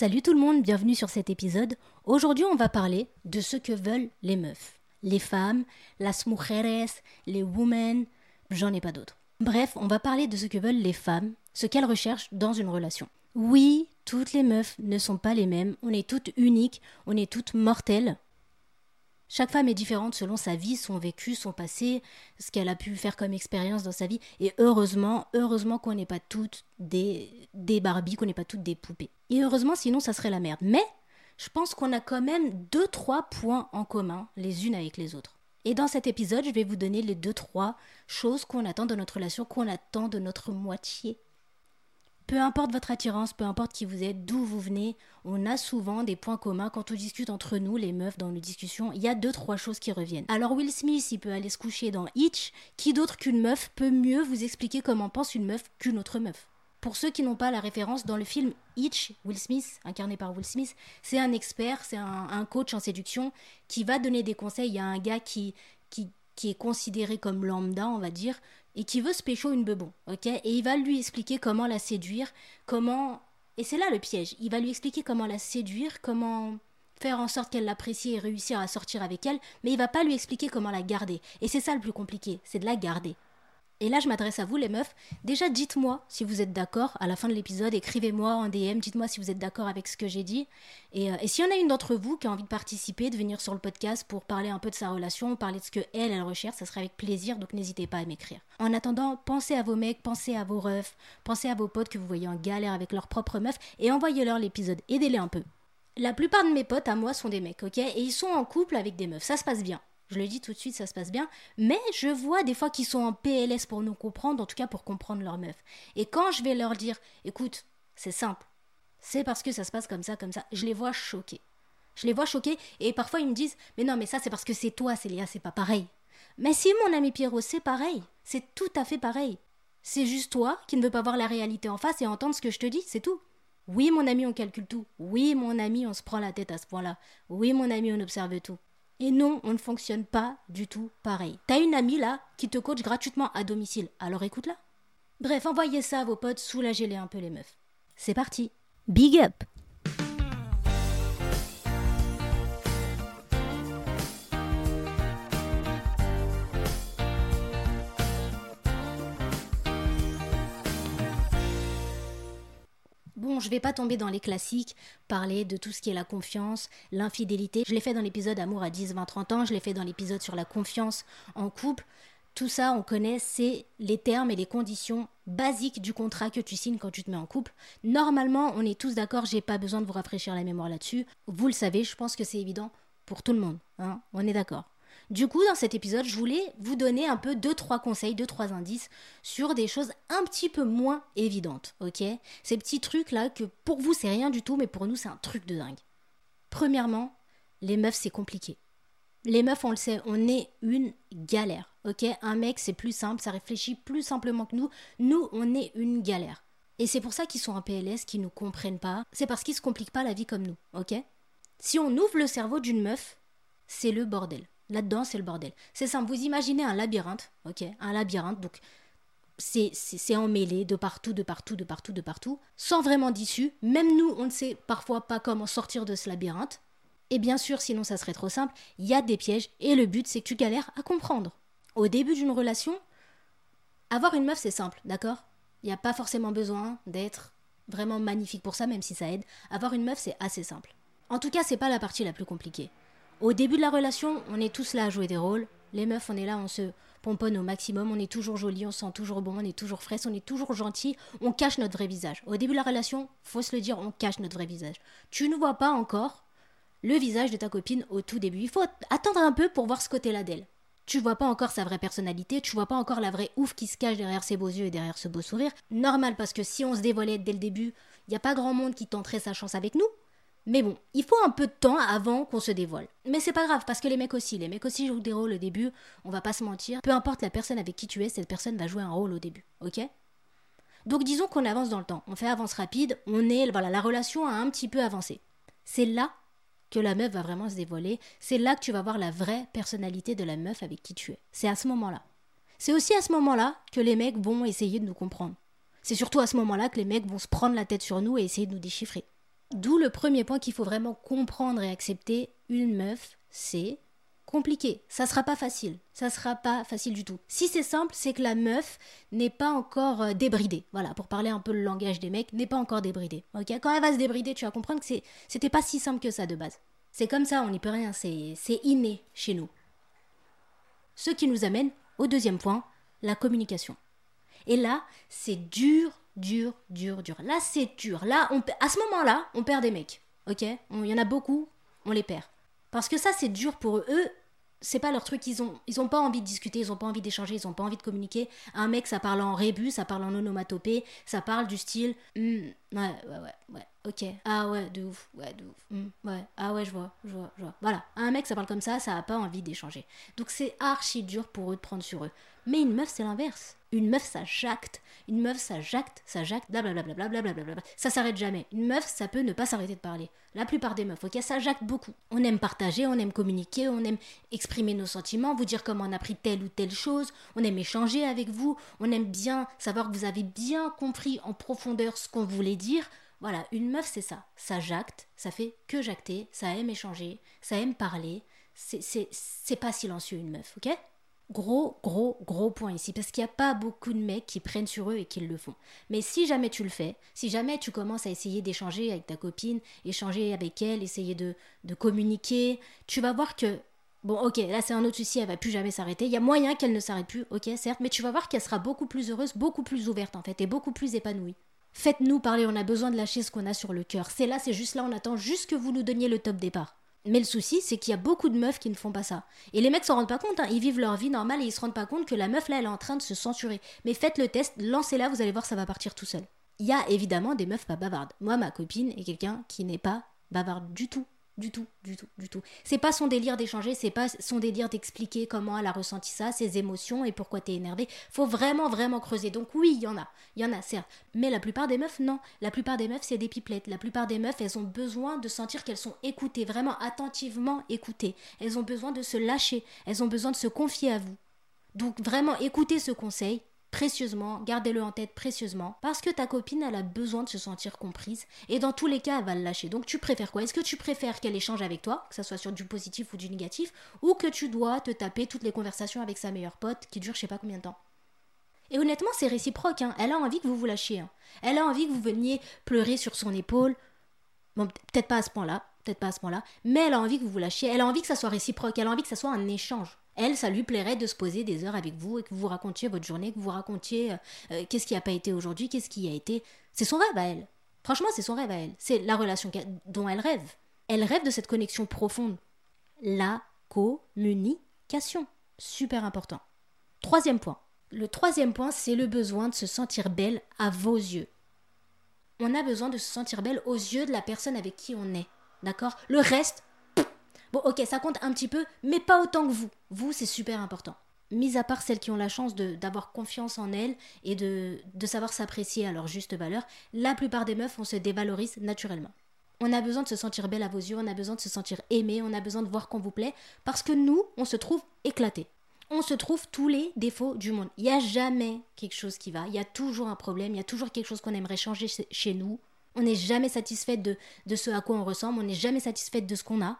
Salut tout le monde, bienvenue sur cet épisode. Aujourd'hui, on va parler de ce que veulent les meufs. Les femmes, las mujeres, les women, j'en ai pas d'autres. Bref, on va parler de ce que veulent les femmes, ce qu'elles recherchent dans une relation. Oui, toutes les meufs ne sont pas les mêmes, on est toutes uniques, on est toutes mortelles, chaque femme est différente selon sa vie, son vécu, son passé, ce qu'elle a pu faire comme expérience dans sa vie. Et heureusement, heureusement qu'on n'est pas toutes des, des Barbies, qu'on n'est pas toutes des poupées. Et heureusement, sinon, ça serait la merde. Mais je pense qu'on a quand même deux, trois points en commun les unes avec les autres. Et dans cet épisode, je vais vous donner les deux, trois choses qu'on attend de notre relation, qu'on attend de notre moitié. Peu importe votre attirance, peu importe qui vous êtes, d'où vous venez, on a souvent des points communs quand on discute entre nous, les meufs, dans nos discussions. Il y a deux, trois choses qui reviennent. Alors Will Smith, il peut aller se coucher dans Hitch. Qui d'autre qu'une meuf peut mieux vous expliquer comment pense une meuf qu'une autre meuf? Pour ceux qui n'ont pas la référence, dans le film Hitch, Will Smith, incarné par Will Smith, c'est un expert, c'est un, coach en séduction qui va donner des conseils. A un gars qui, qui, qui est considéré comme lambda, on va dire, et qui veut se pécho une bebon, ok? Et il va lui expliquer comment la séduire, comment... Et c'est là le piège. Il va lui expliquer comment la séduire, comment faire en sorte qu'elle l'apprécie et réussir à sortir avec elle, mais il va pas lui expliquer comment la garder. Et c'est ça le plus compliqué, c'est de la garder. Et là, je m'adresse à vous, les meufs. Déjà, dites-moi si vous êtes d'accord. À la fin de l'épisode, écrivez-moi en DM, dites-moi si vous êtes d'accord avec ce que j'ai dit. Et, euh, s'il y en a une d'entre vous qui a envie de participer, de venir sur le podcast pour parler un peu de sa relation, parler de ce que elle, elle recherche, ça serait avec plaisir. Donc n'hésitez pas à m'écrire. En attendant, pensez à vos mecs, pensez à vos refs, pensez à vos potes que vous voyez en galère avec leur propre meuf et envoyez-leur l'épisode. Aidez-les un peu. La plupart de mes potes à moi sont des mecs, ok? Et ils sont en couple avec des meufs. Ça se passe bien. Je le dis tout de suite, ça se passe bien. Mais je vois des fois qu'ils sont en PLS pour nous comprendre, en tout cas pour comprendre leur meuf. Et quand je vais leur dire, écoute, c'est simple, c'est parce que ça se passe comme ça, comme ça, je les vois choqués. Je les vois choqués et parfois ils me disent, mais non, mais ça c'est parce que c'est toi, Célia, c'est pas pareil. Mais si mon ami Pierrot, c'est pareil, c'est tout à fait pareil. C'est juste toi qui ne veux pas voir la réalité en face et entendre ce que je te dis, c'est tout. Oui, mon ami, on calcule tout. Oui, mon ami, on se prend la tête à ce point-là. Oui, mon ami, on observe tout. Et non, on ne fonctionne pas du tout pareil. T'as une amie là qui te coach gratuitement à domicile, alors écoute-la. Bref, envoyez ça à vos potes, soulagez-les un peu les meufs. C'est parti. Big up Je vais pas tomber dans les classiques, parler de tout ce qui est la confiance, l'infidélité. Je l'ai fait dans l'épisode Amour à 10, 20, 30 ans, je l'ai fait dans l'épisode sur la confiance en couple. Tout ça, on connaît, c'est les termes et les conditions basiques du contrat que tu signes quand tu te mets en couple. Normalement, on est tous d'accord, j'ai pas besoin de vous rafraîchir la mémoire là-dessus. Vous le savez, je pense que c'est évident pour tout le monde. Hein on est d'accord. Du coup, dans cet épisode, je voulais vous donner un peu deux trois conseils, deux trois indices sur des choses un petit peu moins évidentes, ok? Ces petits trucs là que pour vous c'est rien du tout, mais pour nous c'est un truc de dingue. Premièrement, les meufs c'est compliqué. Les meufs, on le sait, on est une galère, ok? Un mec c'est plus simple, ça réfléchit plus simplement que nous. Nous, on est une galère. Et c'est pour ça qu'ils sont en PLS, qu'ils nous comprennent pas. C'est parce qu'ils se compliquent pas la vie comme nous, ok? Si on ouvre le cerveau d'une meuf, c'est le bordel. Là-dedans, c'est le bordel. C'est simple, vous imaginez un labyrinthe, ok Un labyrinthe, donc c'est emmêlé de partout, de partout, de partout, de partout, sans vraiment d'issue. Même nous, on ne sait parfois pas comment sortir de ce labyrinthe. Et bien sûr, sinon ça serait trop simple, il y a des pièges, et le but, c'est que tu galères à comprendre. Au début d'une relation, avoir une meuf, c'est simple, d'accord? Il n'y a pas forcément besoin d'être vraiment magnifique pour ça, même si ça aide. Avoir une meuf, c'est assez simple. En tout cas, c'est pas la partie la plus compliquée. Au début de la relation, on est tous là à jouer des rôles. Les meufs, on est là, on se pomponne au maximum, on est toujours joli, on sent toujours bon, on est toujours fraîche, on est toujours gentil, on cache notre vrai visage. Au début de la relation, faut se le dire, on cache notre vrai visage. Tu ne vois pas encore le visage de ta copine au tout début. Il faut attendre un peu pour voir ce côté-là d'elle. Tu vois pas encore sa vraie personnalité, tu vois pas encore la vraie ouf qui se cache derrière ses beaux yeux et derrière ce beau sourire. Normal parce que si on se dévoilait dès le début, il n'y a pas grand monde qui tenterait sa chance avec nous. Mais bon, il faut un peu de temps avant qu'on se dévoile. Mais c'est pas grave, parce que les mecs aussi, les mecs aussi jouent des rôles au début, on va pas se mentir. Peu importe la personne avec qui tu es, cette personne va jouer un rôle au début, ok? Donc disons qu'on avance dans le temps, on fait avance rapide, on est, voilà, la relation a un petit peu avancé. C'est là que la meuf va vraiment se dévoiler, c'est là que tu vas voir la vraie personnalité de la meuf avec qui tu es. C'est à ce moment-là. C'est aussi à ce moment-là que les mecs vont essayer de nous comprendre. C'est surtout à ce moment-là que les mecs vont se prendre la tête sur nous et essayer de nous déchiffrer. D'où le premier point qu'il faut vraiment comprendre et accepter. Une meuf, c'est compliqué. Ça sera pas facile. Ça sera pas facile du tout. Si c'est simple, c'est que la meuf n'est pas encore euh, débridée. Voilà, pour parler un peu le langage des mecs, n'est pas encore débridée. Ok Quand elle va se débrider, tu vas comprendre que c'était pas si simple que ça de base. C'est comme ça, on n'y peut rien. C'est inné chez nous. Ce qui nous amène au deuxième point, la communication. Et là, c'est dur, dur, dur, dur. Là, c'est dur. Là, on, à ce moment-là, on perd des mecs. Ok? Il y en a beaucoup, on les perd. Parce que ça, c'est dur pour eux. Eux, c'est pas leur truc, ils ont, ils ont pas envie de discuter, ils ont pas envie d'échanger, ils ont pas envie de communiquer. Un mec, ça parle en rébus, ça parle en onomatopée, ça parle du style, hmm, ouais, ouais, ouais, ouais, ok, ah ouais, de ouf, ouais, de ouf, hmm, ouais, ah ouais, je vois, je vois, je vois. Voilà, un mec, ça parle comme ça, ça a pas envie d'échanger. Donc c'est archi dur pour eux de prendre sur eux. Mais une meuf, c'est l'inverse. Une meuf, ça jacte. Une meuf, ça jacte, ça jacte, blablabla, blablabla. Ça s'arrête jamais. Une meuf, ça peut ne pas s'arrêter de parler. La plupart des meufs, ok, ça jacte beaucoup. On aime partager, on aime communiquer, on aime exprimer nos sentiments, vous dire comment on a pris telle ou telle chose, on aime échanger avec vous, on aime bien savoir que vous avez bien compris en profondeur ce qu'on voulait dire. Voilà, une meuf, c'est ça. Ça jacte, ça fait que jacter, ça aime échanger, ça aime parler. C'est pas silencieux, une meuf, ok? Gros, gros, gros point ici, parce qu'il n'y a pas beaucoup de mecs qui prennent sur eux et qui le font. Mais si jamais tu le fais, si jamais tu commences à essayer d'échanger avec ta copine, échanger avec elle, essayer de, de communiquer, tu vas voir que Bon, ok, là c'est un autre souci, elle va plus jamais s'arrêter. Il y a moyen qu'elle ne s'arrête plus, ok, certes, mais tu vas voir qu'elle sera beaucoup plus heureuse, beaucoup plus ouverte en fait, et beaucoup plus épanouie. Faites-nous parler, on a besoin de lâcher ce qu'on a sur le cœur. C'est là, c'est juste là, on attend juste que vous nous donniez le top départ. Mais le souci, c'est qu'il y a beaucoup de meufs qui ne font pas ça. Et les mecs s'en rendent pas compte, hein. ils vivent leur vie normale et ils se rendent pas compte que la meuf là, elle est en train de se censurer. Mais faites le test, lancez-la, vous allez voir, ça va partir tout seul. Il y a évidemment des meufs pas bavardes. Moi, ma copine est quelqu'un qui n'est pas bavarde du tout. Du tout, du tout, du tout. C'est pas son délire d'échanger, c'est pas son délire d'expliquer comment elle a ressenti ça, ses émotions et pourquoi t'es énervé. Faut vraiment, vraiment creuser. Donc oui, il y en a, il y en a, certes. Mais la plupart des meufs, non. La plupart des meufs, c'est des pipelettes. La plupart des meufs, elles ont besoin de sentir qu'elles sont écoutées, vraiment attentivement écoutées. Elles ont besoin de se lâcher, elles ont besoin de se confier à vous. Donc vraiment, écoutez ce conseil, précieusement, gardez-le en tête précieusement, parce que ta copine, elle a besoin de se sentir comprise, et dans tous les cas, elle va le lâcher. Donc tu préfères quoi? Est-ce que tu préfères qu'elle échange avec toi, que ce soit sur du positif ou du négatif, ou que tu dois te taper toutes les conversations avec sa meilleure pote qui dure je sais pas combien de temps? Et honnêtement, c'est réciproque. Hein. Elle a envie que vous vous lâchiez. Hein. Elle a envie que vous veniez pleurer sur son épaule. Bon, peut-être pas à ce point-là, peut-être pas à ce point-là, mais elle a envie que vous vous lâchiez. Elle a envie que ça soit réciproque. Elle a envie que ça soit un échange. Elle, ça lui plairait de se poser des heures avec vous et que vous racontiez votre journée, que vous racontiez euh, euh, qu'est-ce qui n'a pas été aujourd'hui, qu'est-ce qui a été. C'est son rêve à elle. Franchement, c'est son rêve à elle. C'est la relation dont elle rêve. Elle rêve de cette connexion profonde. La communication. Super important. Troisième point. Le troisième point, c'est le besoin de se sentir belle à vos yeux. On a besoin de se sentir belle aux yeux de la personne avec qui on est. D'accord? Le reste, Ok, ça compte un petit peu, mais pas autant que vous. Vous, c'est super important. Mis à part celles qui ont la chance d'avoir confiance en elles et de, de savoir s'apprécier à leur juste valeur, la plupart des meufs, on se dévalorise naturellement. On a besoin de se sentir belle à vos yeux, on a besoin de se sentir aimé, on a besoin de voir qu'on vous plaît, parce que nous, on se trouve éclatés. On se trouve tous les défauts du monde. Il n'y a jamais quelque chose qui va, il y a toujours un problème, il y a toujours quelque chose qu'on aimerait changer chez nous. On n'est jamais satisfait de, de ce à quoi on ressemble, on n'est jamais satisfait de ce qu'on a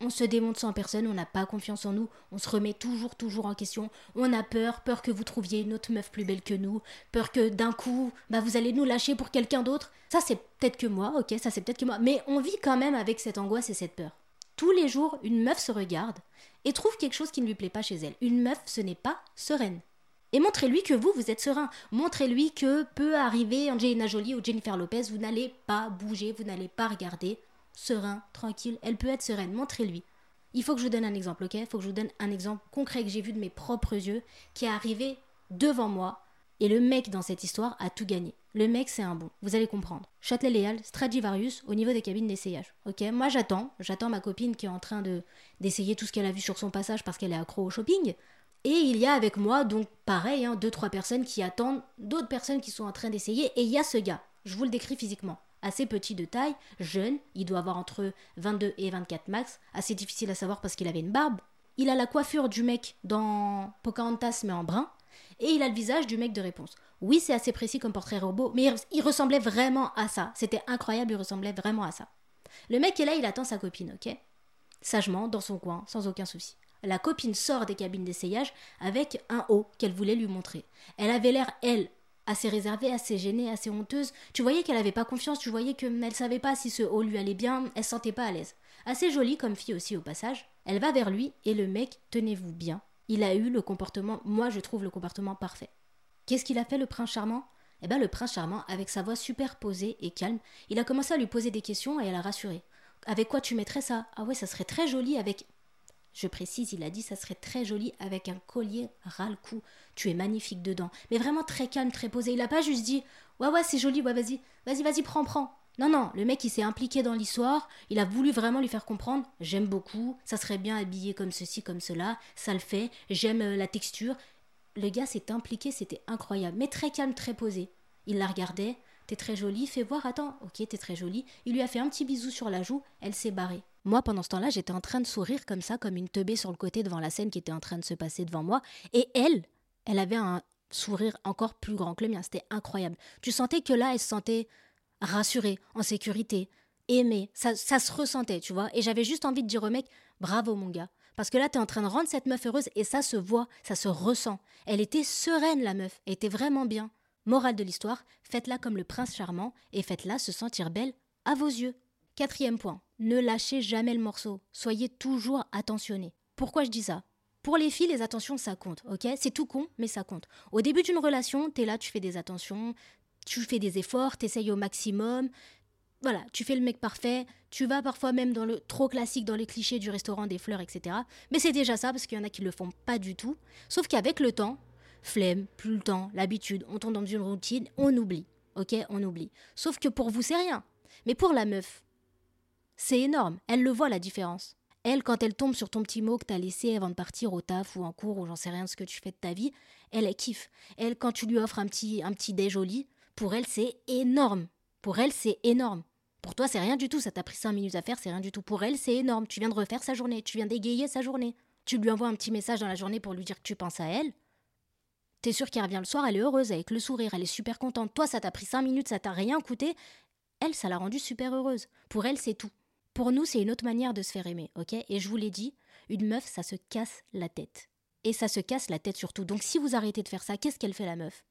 on se démonte sans personne, on n'a pas confiance en nous, on se remet toujours, toujours en question, on a peur, peur que vous trouviez une autre meuf plus belle que nous, peur que d'un coup, bah vous allez nous lâcher pour quelqu'un d'autre. Ça c'est peut-être que moi, ok, ça c'est peut-être que moi, mais on vit quand même avec cette angoisse et cette peur. Tous les jours, une meuf se regarde et trouve quelque chose qui ne lui plaît pas chez elle. Une meuf, ce n'est pas sereine. Et montrez-lui que vous, vous êtes serein. Montrez-lui que peut arriver Angelina Jolie ou Jennifer Lopez, vous n'allez pas bouger, vous n'allez pas regarder serein, tranquille, elle peut être sereine, montrez-lui. Il faut que je vous donne un exemple, ok? Il faut que je vous donne un exemple concret que j'ai vu de mes propres yeux, qui est arrivé devant moi, et le mec dans cette histoire a tout gagné. Le mec, c'est un bon, vous allez comprendre. Châtelet-Léal, Stradivarius, au niveau des cabines d'essayage. Ok, moi j'attends, j'attends ma copine qui est en train de d'essayer tout ce qu'elle a vu sur son passage parce qu'elle est accro au shopping. Et il y a avec moi, donc pareil, hein, deux, trois personnes qui attendent, d'autres personnes qui sont en train d'essayer, et il y a ce gars. Je vous le décris physiquement assez petit de taille, jeune, il doit avoir entre 22 et 24 max, assez difficile à savoir parce qu'il avait une barbe. Il a la coiffure du mec dans Pocahontas mais en brun. Et il a le visage du mec de réponse. Oui, c'est assez précis comme portrait robot, mais il ressemblait vraiment à ça. C'était incroyable, il ressemblait vraiment à ça. Le mec est là, il attend sa copine, ok? Sagement, dans son coin, sans aucun souci. La copine sort des cabines d'essayage avec un haut qu'elle voulait lui montrer. Elle avait l'air, elle, assez réservée, assez gênée, assez honteuse. Tu voyais qu'elle n'avait pas confiance, tu voyais qu'elle ne savait pas si ce haut lui allait bien, elle se sentait pas à l'aise. Assez jolie comme fille aussi au passage. Elle va vers lui et le mec, tenez-vous bien, il a eu le comportement, moi je trouve le comportement parfait. Qu'est-ce qu'il a fait le prince charmant? Eh bien le prince charmant, avec sa voix super posée et calme, il a commencé à lui poser des questions et elle a rassuré. Avec quoi tu mettrais ça? Ah ouais, ça serait très joli avec je précise, il a dit ça serait très joli avec un collier ras le cou. Tu es magnifique dedans. Mais vraiment très calme, très posé. Il a pas juste dit Ouais, ouais, c'est joli, ouais, vas-y, vas-y, vas-y, prends, prends. Non, non, le mec il s'est impliqué dans l'histoire, il a voulu vraiment lui faire comprendre j'aime beaucoup, ça serait bien habillé comme ceci, comme cela, ça le fait, j'aime euh, la texture. Le gars s'est impliqué, c'était incroyable, mais très calme, très posé. Il la regardait, t'es très jolie, fais voir, attends, ok, t'es très jolie. Il lui a fait un petit bisou sur la joue, elle s'est barrée. Moi, pendant ce temps-là, j'étais en train de sourire comme ça, comme une teubée sur le côté devant la scène qui était en train de se passer devant moi. Et elle, elle avait un sourire encore plus grand que le mien. C'était incroyable. Tu sentais que là, elle se sentait rassurée, en sécurité, aimée. Ça, ça se ressentait, tu vois. Et j'avais juste envie de dire au mec, bravo mon gars. Parce que là, t'es en train de rendre cette meuf heureuse et ça se voit, ça se ressent. Elle était sereine, la meuf. Elle était vraiment bien. Morale de l'histoire, faites-la comme le prince charmant et faites-la se sentir belle à vos yeux. Quatrième point, ne lâchez jamais le morceau. Soyez toujours attentionné. Pourquoi je dis ça? Pour les filles, les attentions, ça compte, ok? C'est tout con, mais ça compte. Au début d'une relation, t'es là, tu fais des attentions, tu fais des efforts, t'essayes au maximum. Voilà, tu fais le mec parfait, tu vas parfois même dans le trop classique, dans les clichés du restaurant, des fleurs, etc. Mais c'est déjà ça, parce qu'il y en a qui le font pas du tout. Sauf qu'avec le temps, flemme, plus le temps, l'habitude, on tombe dans une routine, on oublie. Ok, on oublie. Sauf que pour vous, c'est rien. Mais pour la meuf, c'est énorme. Elle le voit la différence. Elle, quand elle tombe sur ton petit mot que t'as laissé avant de partir au taf ou en cours ou j'en sais rien ce que tu fais de ta vie, elle, elle kiffe. Elle, quand tu lui offres un petit, un petit déj pour elle, c'est énorme. Pour elle, c'est énorme. Pour toi, c'est rien du tout. Ça t'a pris cinq minutes à faire, c'est rien du tout. Pour elle, c'est énorme. Tu viens de refaire sa journée. Tu viens d'égayer sa journée. Tu lui envoies un petit message dans la journée pour lui dire que tu penses à elle. T'es sûr qu'elle revient le soir, elle est heureuse avec le sourire, elle est super contente. Toi, ça t'a pris cinq minutes, ça t'a rien coûté. Elle, ça l'a rendue super heureuse. Pour elle, c'est tout. Pour nous, c'est une autre manière de se faire aimer, ok? Et je vous l'ai dit, une meuf, ça se casse la tête. Et ça se casse la tête surtout. Donc si vous arrêtez de faire ça, qu'est-ce qu'elle fait la meuf?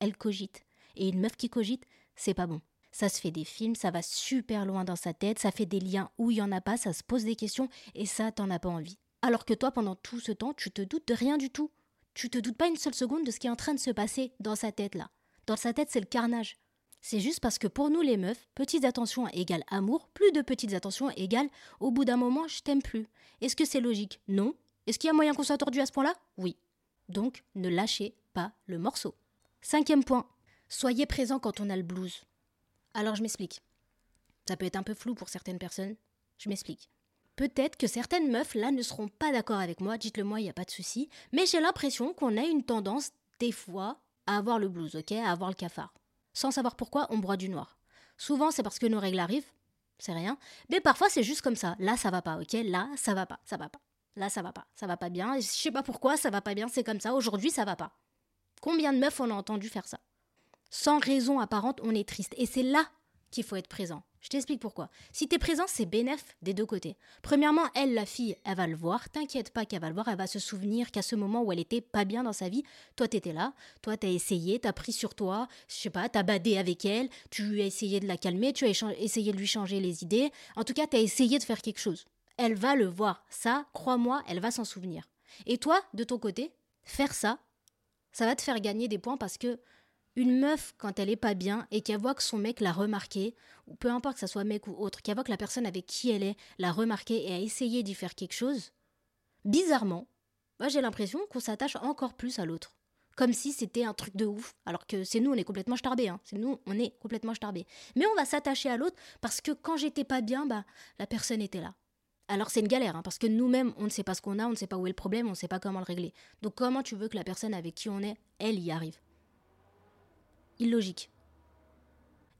Elle cogite. Et une meuf qui cogite, c'est pas bon. Ça se fait des films, ça va super loin dans sa tête, ça fait des liens où il y en a pas, ça se pose des questions, et ça, t'en as pas envie. Alors que toi, pendant tout ce temps, tu te doutes de rien du tout. Tu te doutes pas une seule seconde de ce qui est en train de se passer dans sa tête là. Dans sa tête, c'est le carnage. C'est juste parce que pour nous les meufs, petites attentions égale amour, plus de petites attentions égale au bout d'un moment je t'aime plus. Est-ce que c'est logique? Non. Est-ce qu'il y a moyen qu'on soit tordu à ce point-là? Oui. Donc ne lâchez pas le morceau. Cinquième point, Soyez présent quand on a le blues. Alors je m'explique. Ça peut être un peu flou pour certaines personnes. Je m'explique. Peut-être que certaines meufs là ne seront pas d'accord avec moi, dites-le moi, il n'y a pas de souci. Mais j'ai l'impression qu'on a une tendance, des fois, à avoir le blues, ok? À avoir le cafard. Sans savoir pourquoi, on broie du noir. Souvent, c'est parce que nos règles arrivent, c'est rien. Mais parfois, c'est juste comme ça. Là, ça va pas, ok? Là, ça va pas, ça va pas. Là, ça va pas, ça va pas bien. Je sais pas pourquoi, ça va pas bien, c'est comme ça. Aujourd'hui, ça va pas. Combien de meufs on a entendu faire ça? Sans raison apparente, on est triste. Et c'est là qu'il faut être présent. Je t'explique pourquoi. Si t'es présent, c'est bénéf des deux côtés. Premièrement, elle, la fille, elle va le voir. T'inquiète pas qu'elle va le voir. Elle va se souvenir qu'à ce moment où elle était pas bien dans sa vie, toi t'étais là. Toi t'as essayé, t'as pris sur toi. Je sais pas, t'as badé avec elle. Tu as essayé de la calmer. Tu as essayé de lui changer les idées. En tout cas, t'as essayé de faire quelque chose. Elle va le voir. Ça, crois-moi, elle va s'en souvenir. Et toi, de ton côté, faire ça, ça va te faire gagner des points parce que une meuf, quand elle est pas bien et qu'elle voit que son mec l'a remarqué, ou peu importe que ça soit mec ou autre, qu'elle voit que la personne avec qui elle est l'a remarqué et a essayé d'y faire quelque chose, bizarrement, j'ai l'impression qu'on s'attache encore plus à l'autre. Comme si c'était un truc de ouf. Alors que c'est nous, on est complètement starbés. Hein. C'est nous, on est complètement starbés. Mais on va s'attacher à l'autre parce que quand j'étais pas bien, bah, la personne était là. Alors c'est une galère, hein, parce que nous-mêmes, on ne sait pas ce qu'on a, on ne sait pas où est le problème, on ne sait pas comment le régler. Donc comment tu veux que la personne avec qui on est, elle y arrive? Illogique.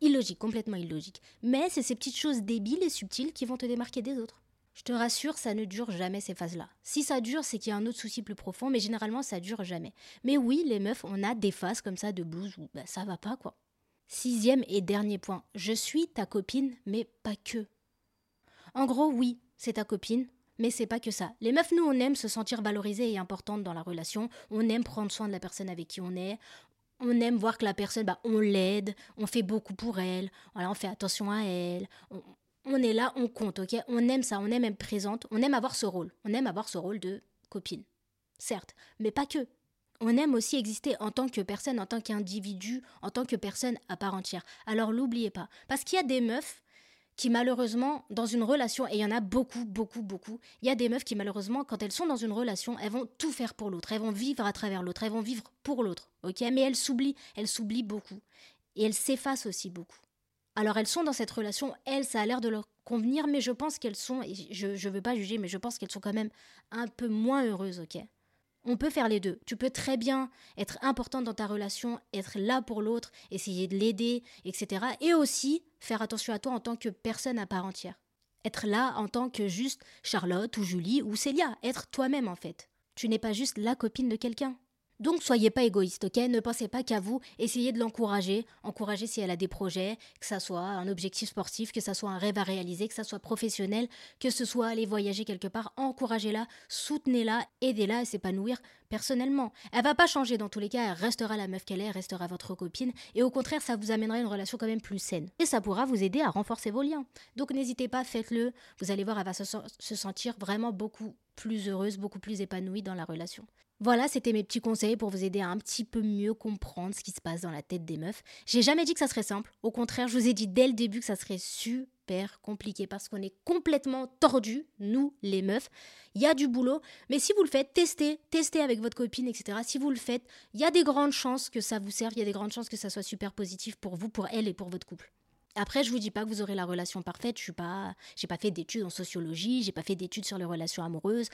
Illogique, complètement illogique. Mais c'est ces petites choses débiles et subtiles qui vont te démarquer des autres. Je te rassure, ça ne dure jamais ces phases-là. Si ça dure, c'est qu'il y a un autre souci plus profond, mais généralement ça dure jamais. Mais oui, les meufs, on a des phases comme ça de blues où bah, ça va pas quoi. Sixième et dernier point, je suis ta copine, mais pas que. En gros, oui, c'est ta copine, mais c'est pas que ça. Les meufs, nous, on aime se sentir valorisées et importantes dans la relation. On aime prendre soin de la personne avec qui on est. On aime voir que la personne, bah, on l'aide, on fait beaucoup pour elle, voilà, on fait attention à elle, on, est là, on compte, ok? On aime ça, on aime être présente, on aime avoir ce rôle. On aime avoir ce rôle de copine. Certes, mais pas que. On aime aussi exister en tant que personne, en tant qu'individu, en tant que personne à part entière. Alors l'oubliez pas. Parce qu'il y a des meufs qui malheureusement, dans une relation, et il y en a beaucoup, beaucoup, beaucoup, il y a des meufs qui malheureusement, quand elles sont dans une relation, elles vont tout faire pour l'autre, elles vont vivre à travers l'autre, elles vont vivre pour l'autre, ok? Mais elles s'oublient, elles s'oublient beaucoup. Et elles s'effacent aussi beaucoup. Alors elles sont dans cette relation, elles, ça a l'air de leur convenir, mais je pense qu'elles sont, et je ne veux pas juger, mais je pense qu'elles sont quand même un peu moins heureuses, ok? On peut faire les deux. Tu peux très bien être importante dans ta relation, être là pour l'autre, essayer de l'aider, etc. Et aussi faire attention à toi en tant que personne à part entière. Être là en tant que juste Charlotte ou Julie ou Célia. Être toi-même en fait. Tu n'es pas juste la copine de quelqu'un. Donc soyez pas égoïste, ok? Ne pensez pas qu'à vous, essayez de l'encourager, encourager si elle a des projets, que ça soit un objectif sportif, que ça soit un rêve à réaliser, que ça soit professionnel, que ce soit aller voyager quelque part, encouragez-la, soutenez-la, aidez-la à s'épanouir personnellement. Elle va pas changer dans tous les cas, elle restera la meuf qu'elle est, elle restera votre copine, et au contraire, ça vous amènera une relation quand même plus saine. Et ça pourra vous aider à renforcer vos liens. Donc n'hésitez pas, faites-le, vous allez voir, elle va se, se sentir vraiment beaucoup plus heureuse, beaucoup plus épanouie dans la relation. Voilà, c'était mes petits conseils pour vous aider à un petit peu mieux comprendre ce qui se passe dans la tête des meufs. J'ai jamais dit que ça serait simple. Au contraire, je vous ai dit dès le début que ça serait super compliqué parce qu'on est complètement tordus, nous, les meufs. Il y a du boulot, mais si vous le faites, testez, testez avec votre copine, etc. Si vous le faites, il y a des grandes chances que ça vous serve, il y a des grandes chances que ça soit super positif pour vous, pour elle et pour votre couple. Après, je vous dis pas que vous aurez la relation parfaite. Je suis pas, j'ai pas fait d'études en sociologie, j'ai pas fait d'études sur les relations amoureuses.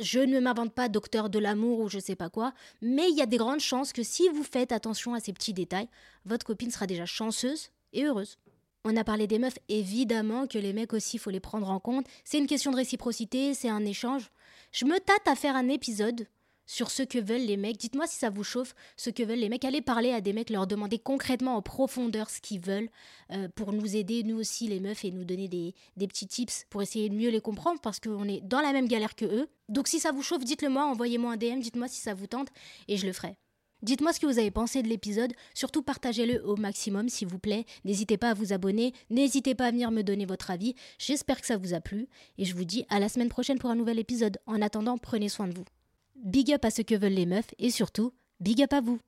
Je ne m'invente pas docteur de l'amour ou je sais pas quoi, mais il y a des grandes chances que si vous faites attention à ces petits détails, votre copine sera déjà chanceuse et heureuse. On a parlé des meufs, évidemment que les mecs aussi, faut les prendre en compte. C'est une question de réciprocité, c'est un échange. Je me tâte à faire un épisode sur ce que veulent les mecs. Dites-moi si ça vous chauffe, ce que veulent les mecs. Allez parler à des mecs, leur demander concrètement en profondeur ce qu'ils veulent euh, pour nous aider, nous aussi les meufs, et nous donner des, des petits tips pour essayer de mieux les comprendre parce qu'on est dans la même galère que eux. Donc si ça vous chauffe, dites-le moi, envoyez-moi un DM, dites-moi si ça vous tente et je le ferai. Dites-moi ce que vous avez pensé de l'épisode, surtout partagez-le au maximum s'il vous plaît, n'hésitez pas à vous abonner, n'hésitez pas à venir me donner votre avis, j'espère que ça vous a plu, et je vous dis à la semaine prochaine pour un nouvel épisode. En attendant, prenez soin de vous. Big up à ce que veulent les meufs et surtout, big up à vous.